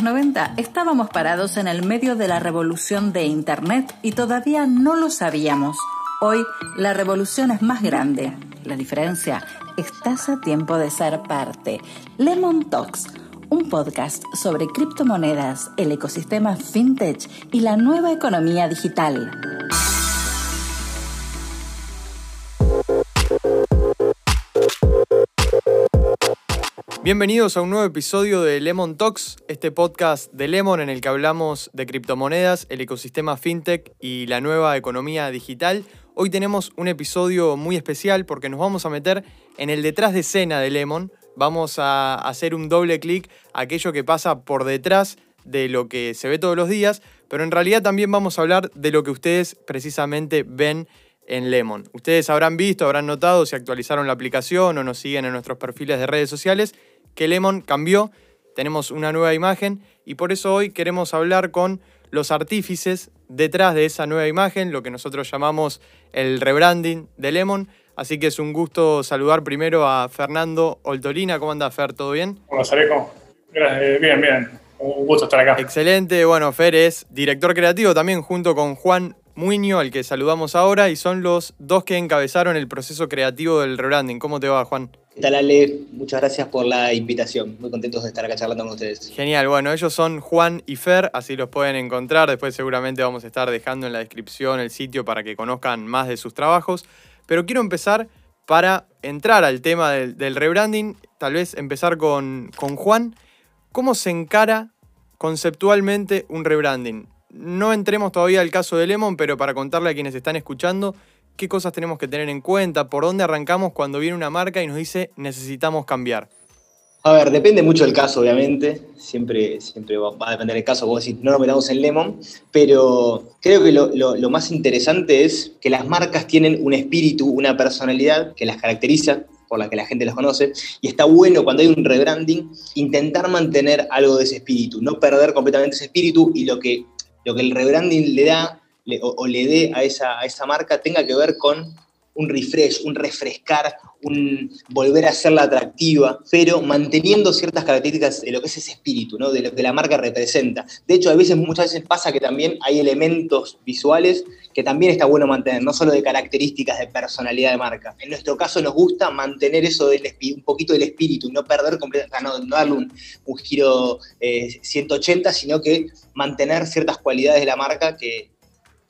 los 90 estábamos parados en el medio de la revolución de Internet y todavía no lo sabíamos. Hoy la revolución es más grande. La diferencia, estás a tiempo de ser parte. Lemon Talks, un podcast sobre criptomonedas, el ecosistema fintech y la nueva economía digital. Bienvenidos a un nuevo episodio de Lemon Talks, este podcast de Lemon en el que hablamos de criptomonedas, el ecosistema fintech y la nueva economía digital. Hoy tenemos un episodio muy especial porque nos vamos a meter en el detrás de escena de Lemon. Vamos a hacer un doble clic a aquello que pasa por detrás de lo que se ve todos los días, pero en realidad también vamos a hablar de lo que ustedes precisamente ven en Lemon. Ustedes habrán visto, habrán notado si actualizaron la aplicación o nos siguen en nuestros perfiles de redes sociales que Lemon cambió, tenemos una nueva imagen y por eso hoy queremos hablar con los artífices detrás de esa nueva imagen, lo que nosotros llamamos el rebranding de Lemon. Así que es un gusto saludar primero a Fernando Oltolina. ¿Cómo anda, Fer? ¿Todo bien? Hola, Sareco. Bien, bien. Un gusto estar acá. Excelente. Bueno, Fer es director creativo también junto con Juan Muño, al que saludamos ahora, y son los dos que encabezaron el proceso creativo del rebranding. ¿Cómo te va, Juan? ¿Qué tal, Ale? Muchas gracias por la invitación. Muy contentos de estar acá charlando con ustedes. Genial. Bueno, ellos son Juan y Fer, así los pueden encontrar. Después seguramente vamos a estar dejando en la descripción el sitio para que conozcan más de sus trabajos. Pero quiero empezar para entrar al tema del, rebranding, tal vez empezar con, con Juan. ¿Cómo se encara conceptualmente un rebranding? No entremos todavía al caso de Lemon, pero para contarle a quienes están escuchando qué cosas tenemos que tener en cuenta, por dónde arrancamos cuando viene una marca y nos dice necesitamos cambiar. A ver, depende mucho del caso, obviamente. Siempre, siempre va a depender del caso. Vos decís, no nos metamos en Lemon. Pero creo que lo, más interesante es que las marcas tienen un espíritu, una personalidad que las caracteriza, por la que la gente las conoce. Y está bueno cuando hay un rebranding intentar mantener algo de ese espíritu, no perder completamente ese espíritu y lo que lo que el rebranding le da o, le dé a esa, a esa marca tenga que ver con un refresh, un refrescar, un volver a hacerla atractiva, pero manteniendo ciertas características de lo que es ese espíritu, ¿no? de lo que la marca representa. De hecho, a veces, muchas veces pasa que también hay elementos visuales que también está bueno mantener, no solo de características de personalidad de marca. En nuestro caso nos gusta mantener eso del un poquito del espíritu no perder completamente, no, darle un, giro 180, eh, sino que mantener ciertas cualidades de la marca que,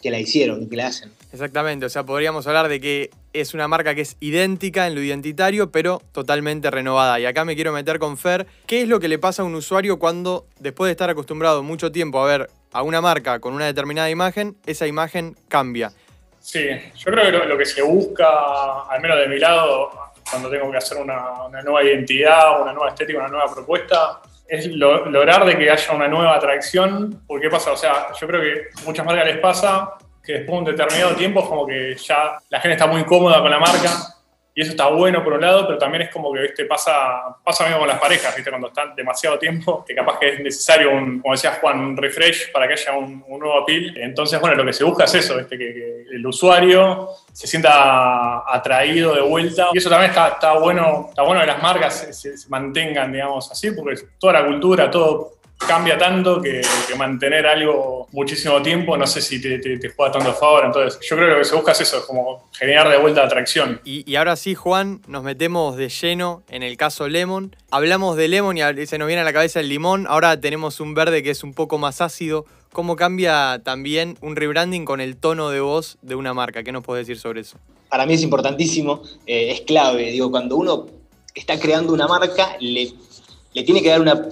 que la hicieron y que la hacen. Exactamente, o sea, podríamos hablar de que es una marca que es idéntica en lo identitario, pero totalmente renovada. Y acá me quiero meter con Fer. ¿Qué es lo que le pasa a un usuario cuando, después de estar acostumbrado mucho tiempo a ver a una marca con una determinada imagen, esa imagen cambia? Sí, yo creo que lo, que se busca, al menos de mi lado, cuando tengo que hacer una, nueva identidad, una nueva estética, una nueva propuesta, es lograr de que haya una nueva atracción. Porque ¿qué pasa? O sea, yo creo que muchas marcas les pasa que después de un determinado tiempo es como que ya la gente está muy cómoda con la marca y eso está bueno por un lado, pero también es como que ¿viste? pasa pasa mismo con las parejas, ¿viste? cuando están demasiado tiempo, que capaz que es necesario, un, como decías Juan, un refresh para que haya un, nuevo appeal. Entonces, bueno, lo que se busca es eso, ¿viste? Que, el usuario se sienta atraído de vuelta. Y eso también está, está bueno, está bueno que las marcas se, se mantengan, digamos, así, porque toda la cultura, todo cambia tanto que, mantener algo muchísimo tiempo, no sé si te, te, juega tanto a favor. Entonces, yo creo que lo que se busca es eso, como generar de vuelta atracción. Y, ahora sí, Juan, nos metemos de lleno en el caso Lemon. Hablamos de Lemon y se nos viene a la cabeza el limón. Ahora tenemos un verde que es un poco más ácido. ¿Cómo cambia también un rebranding con el tono de voz de una marca? ¿Qué nos puedes decir sobre eso? Para mí es importantísimo, eh, es clave. Digo, cuando uno está creando una marca, le, le tiene que dar una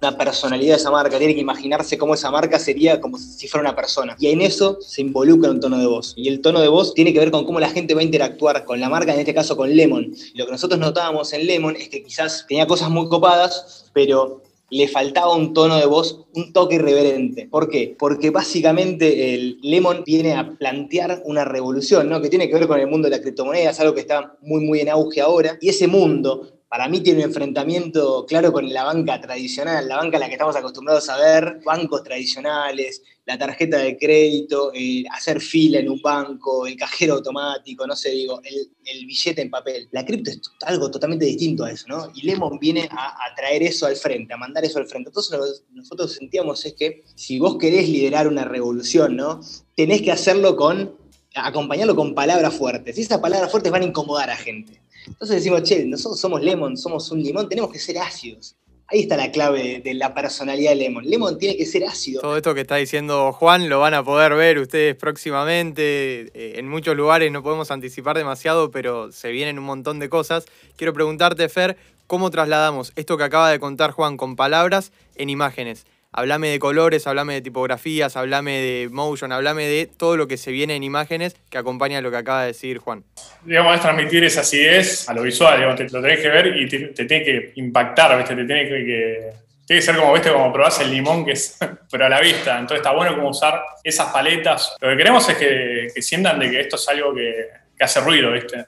una personalidad de esa marca, tiene que imaginarse cómo esa marca sería como si fuera una persona. Y en eso se involucra un tono de voz. Y el tono de voz tiene que ver con cómo la gente va a interactuar con la marca, en este caso con Lemon. Lo que nosotros notábamos en Lemon es que quizás tenía cosas muy copadas, pero le faltaba un tono de voz, un toque irreverente. ¿Por qué? Porque básicamente el Lemon viene a plantear una revolución, ¿no? Que tiene que ver con el mundo de la criptomoneda, algo que está muy, muy en auge ahora. Y ese mundo para mí tiene un enfrentamiento claro con la banca tradicional, la banca a la que estamos acostumbrados a ver, bancos tradicionales, la tarjeta de crédito, hacer fila en un banco, el cajero automático, no sé, digo, el, billete en papel. La cripto es algo totalmente distinto a eso, ¿no? Y Lemon viene a, traer eso al frente, a mandar eso al frente. Entonces nosotros sentíamos es que si vos querés liderar una revolución, ¿no? Tenés que hacerlo con, acompañarlo con palabras fuertes. Y esas palabras fuertes van a incomodar a gente. Entonces decimos, che, nosotros somos Lemon, somos un limón, tenemos que ser ácidos. Ahí está la clave de, la personalidad de Lemon. Lemon tiene que ser ácido. Todo esto que está diciendo Juan lo van a poder ver ustedes próximamente. Eh, en muchos lugares no podemos anticipar demasiado, pero se vienen un montón de cosas. Quiero preguntarte, Fer, ¿cómo trasladamos esto que acaba de contar Juan con palabras en imágenes? Hablame de colores, hablame de tipografías, hablame de motion, hablame de todo lo que se viene en imágenes que acompaña lo que acaba de decir Juan. Digamos, es transmitir esa acidez a lo visual, digamos, te, lo tenés que ver y te, tiene que impactar, ¿viste? Te tiene que, tiene que ser como, ¿viste? Como probás el limón, que es, pero a la vista. Entonces está bueno como usar esas paletas. Lo que queremos es que, sientan de que esto es algo que, que hace ruido, ¿viste?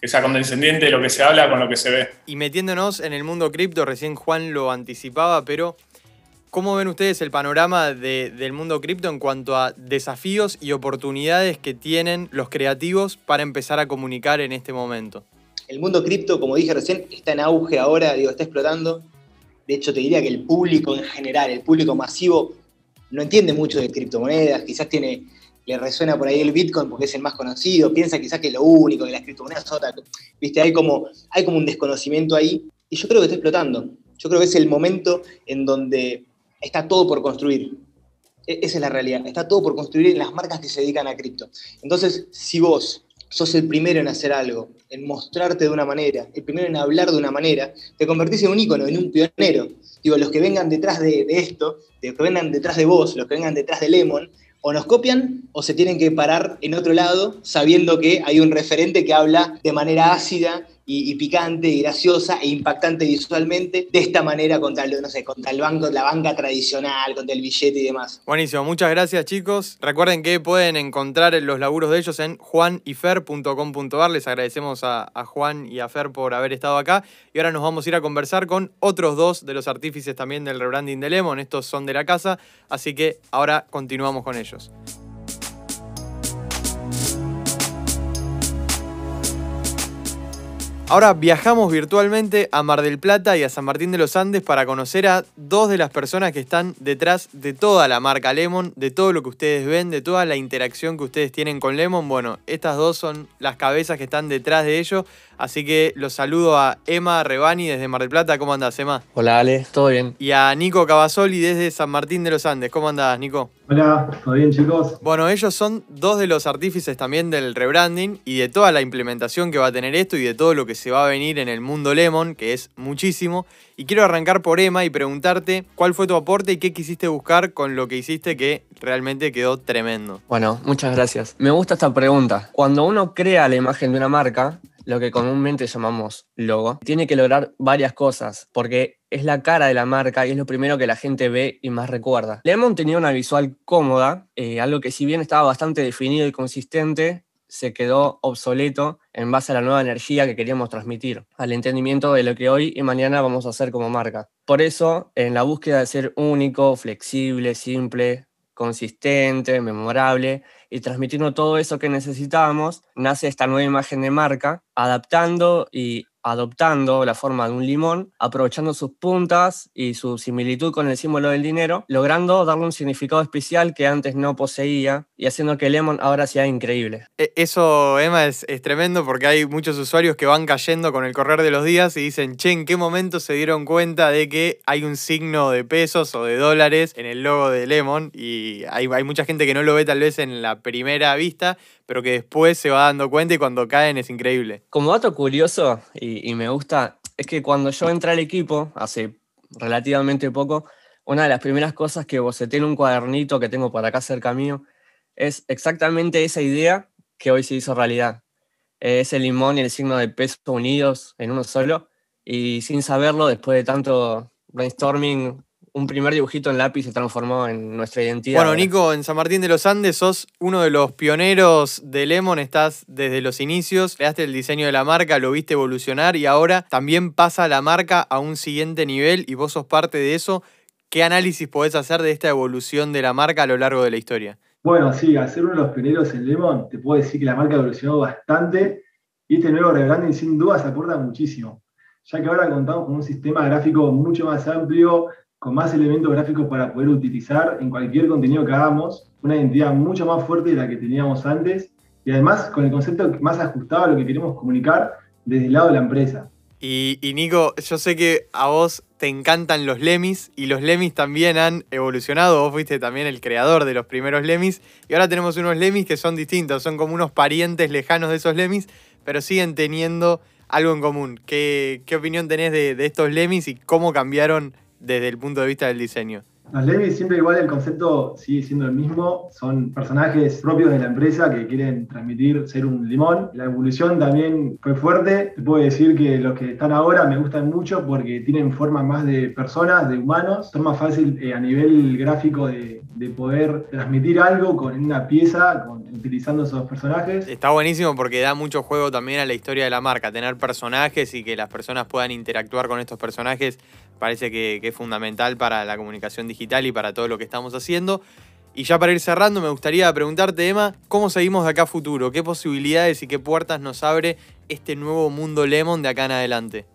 que sea condescendiente lo que se habla con lo que se ve. Y metiéndonos en el mundo cripto, recién Juan lo anticipaba, pero ¿Cómo ven ustedes el panorama del mundo cripto en cuanto a desafíos y oportunidades que tienen los creativos para empezar a comunicar en este momento? El mundo cripto, como dije recién, está en auge ahora, digo, está explotando. De hecho, te diría que el público en general, el público masivo, no entiende mucho de criptomonedas, quizás tiene, le resuena por ahí el Bitcoin porque es el más conocido, piensa quizás que lo único, que las criptomonedas son otra. Viste, hay como, hay como un desconocimiento ahí, y yo creo que está explotando. Yo creo que es el momento en donde está todo por construir. E, esa es la realidad. Está todo por construir en las marcas que se dedican a cripto. Entonces, si vos sos el primero en hacer algo, en mostrarte de una manera, el primero en hablar de una manera, te convertís en un ícono, en un pionero. Digo, los que vengan detrás de, esto, los que vengan detrás de vos, los que vengan detrás de Lemon, o nos copian o se tienen que parar en otro lado sabiendo que hay un referente que habla de manera ácida y, picante y graciosa e impactante visualmente de esta manera contra, el, no sé, contra el banco, la banca tradicional, contra el billete y demás. Buenísimo, muchas gracias chicos. Recuerden que pueden encontrar los laburos de ellos en juanyfer.com.ar. Les agradecemos a, a, Juan y a Fer por haber estado acá. Y ahora nos vamos a ir a conversar con otros dos de los artífices también del rebranding de Lemon. Estos son de la casa, así que ahora continuamos con ellos. Ahora viajamos virtualmente a Mar del Plata y a San Martín de los Andes para conocer a dos de las personas que están detrás de toda la marca Lemon, de todo lo que ustedes ven, de toda la interacción que ustedes tienen con Lemon. Bueno, estas dos son las cabezas que están detrás de ello. Así que los saludo a Emma Rebani desde Mar del Plata. ¿Cómo andás, Emma? Hola, Ale. ¿Todo bien? Y a Nico Cavazoli desde San Martín de los Andes. ¿Cómo andás, Nico? Hola, ¿todo bien, chicos? Bueno, ellos son dos de los artífices también del rebranding y de toda la implementación que va a tener esto y de todo lo que se va a venir en el mundo Lemon, que es muchísimo. Y quiero arrancar por Emma y preguntarte cuál fue tu aporte y qué quisiste buscar con lo que hiciste que realmente quedó tremendo. Bueno, muchas gracias. Me gusta esta pregunta. Cuando uno crea la imagen de una marca, lo que comúnmente llamamos logo, tiene que lograr varias cosas, porque es la cara de la marca y es lo primero que la gente ve y más recuerda. Lemon tenía una visual cómoda, eh, algo que si bien estaba bastante definido y consistente, se quedó obsoleto en base a la nueva energía que queríamos transmitir, al entendimiento de lo que hoy y mañana vamos a hacer como marca. Por eso, en la búsqueda de ser único, flexible, simple, consistente, memorable y transmitiendo todo eso que necesitábamos, nace esta nueva imagen de marca, adaptando y adoptando la forma de un limón, aprovechando sus puntas y su similitud con el símbolo del dinero, logrando darle un significado especial que antes no poseía y haciendo que Lemon ahora sea increíble. E, eso, Emma, es, tremendo porque hay muchos usuarios que van cayendo con el correr de los días y dicen, che, ¿en qué momento se dieron cuenta de que hay un signo de pesos o de dólares en el logo de Lemon? Y hay, hay mucha gente que no lo ve tal vez en la primera vista, pero que después se va dando cuenta y cuando caen es increíble. Como dato curioso, y, me gusta, es que cuando yo entré al equipo, hace relativamente poco, una de las primeras cosas que boceté en un cuadernito que tengo por acá cerca mío, es exactamente esa idea que hoy se hizo realidad. Es el limón y el signo de peso unidos en uno solo, y sin saberlo, después de tanto brainstorming, un primer dibujito en lápiz se transformó en nuestra identidad. Bueno, Nico, en San Martín de los Andes sos uno de los pioneros de Lemon, estás desde los inicios, creaste el diseño de la marca, lo viste evolucionar y ahora también pasa la marca a un siguiente nivel y vos sos parte de eso. ¿Qué análisis podés hacer de esta evolución de la marca a lo largo de la historia? Bueno, sí, al ser uno de los pioneros en Lemon, te puedo decir que la marca evolucionó bastante y este nuevo rebranding sin duda se aporta muchísimo, ya que ahora contamos con un sistema gráfico mucho más amplio, con más elementos gráficos para poder utilizar en cualquier contenido que hagamos, una identidad mucho más fuerte de la que teníamos antes y además con el concepto más ajustado a lo que queremos comunicar desde el lado de la empresa. Y, Nico, yo sé que a vos te encantan los Lemis y los Lemis también han evolucionado. Vos fuiste también el creador de los primeros Lemis y ahora tenemos unos Lemis que son distintos, son como unos parientes lejanos de esos Lemis, pero siguen teniendo algo en común. ¿Qué, opinión tenés de, de estos Lemis y cómo cambiaron desde el punto de vista del diseño? Los Levis siempre igual el concepto sigue siendo el mismo, son personajes propios de la empresa que quieren transmitir ser un limón. La evolución también fue fuerte, te puedo decir que los que están ahora me gustan mucho porque tienen forma más de personas, de humanos, son más fácil eh, a nivel gráfico de, de, poder transmitir algo con una pieza, utilizando esos personajes. Está buenísimo porque da mucho juego también a la historia de la marca, tener personajes y que las personas puedan interactuar con estos personajes. Parece que es fundamental para la comunicación digital y para todo lo que estamos haciendo. Y ya para ir cerrando, me gustaría preguntarte, Emma, ¿cómo seguimos de acá a futuro? ¿Qué posibilidades y qué puertas nos abre este nuevo mundo Lemon de acá en adelante?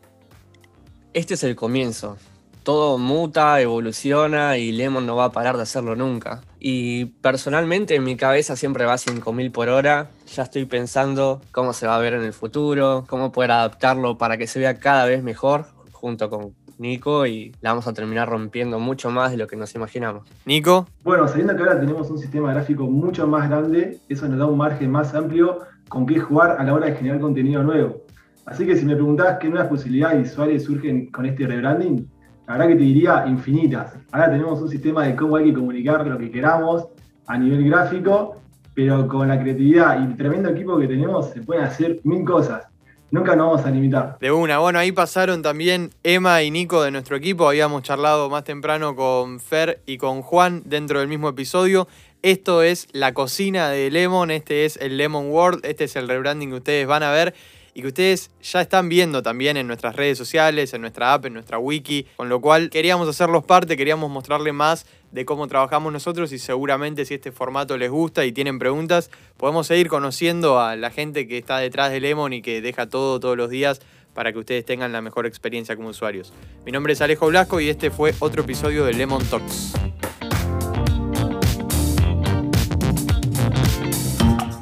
Este es el comienzo. Todo muta, evoluciona y Lemon no va a parar de hacerlo nunca. Y personalmente en mi cabeza siempre va a 5000 por hora. Ya estoy pensando cómo se va a ver en el futuro, cómo poder adaptarlo para que se vea cada vez mejor junto con Nico y la vamos a terminar rompiendo mucho más de lo que nos imaginamos. Nico. Bueno, sabiendo que ahora tenemos un sistema gráfico mucho más grande, eso nos da un margen más amplio con qué jugar a la hora de generar contenido nuevo. Así que si me preguntabas qué nuevas posibilidades visuales surgen con este rebranding, la verdad que te diría infinitas. Ahora tenemos un sistema de cómo hay que comunicar lo que queramos a nivel gráfico, pero con la creatividad y el tremendo equipo que tenemos se pueden hacer mil cosas nunca nos vamos a limitar. De una, bueno, ahí pasaron también Emma y Nico de nuestro equipo, habíamos charlado más temprano con Fer y con Juan dentro del mismo episodio. Esto es la cocina de Lemon, este es el Lemon World, este es el rebranding que ustedes van a ver y que ustedes ya están viendo también en nuestras redes sociales, en nuestra app, en nuestra wiki, con lo cual queríamos hacerlos parte, queríamos mostrarle más de cómo trabajamos nosotros y seguramente si este formato les gusta y tienen preguntas, podemos seguir conociendo a la gente que está detrás de Lemon y que deja todo todos los días para que ustedes tengan la mejor experiencia como usuarios. Mi nombre es Alejo Blasco y este fue otro episodio de Lemon Talks.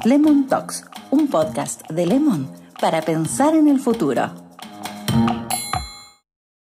Lemon Talks, un podcast de Lemon para pensar en el futuro.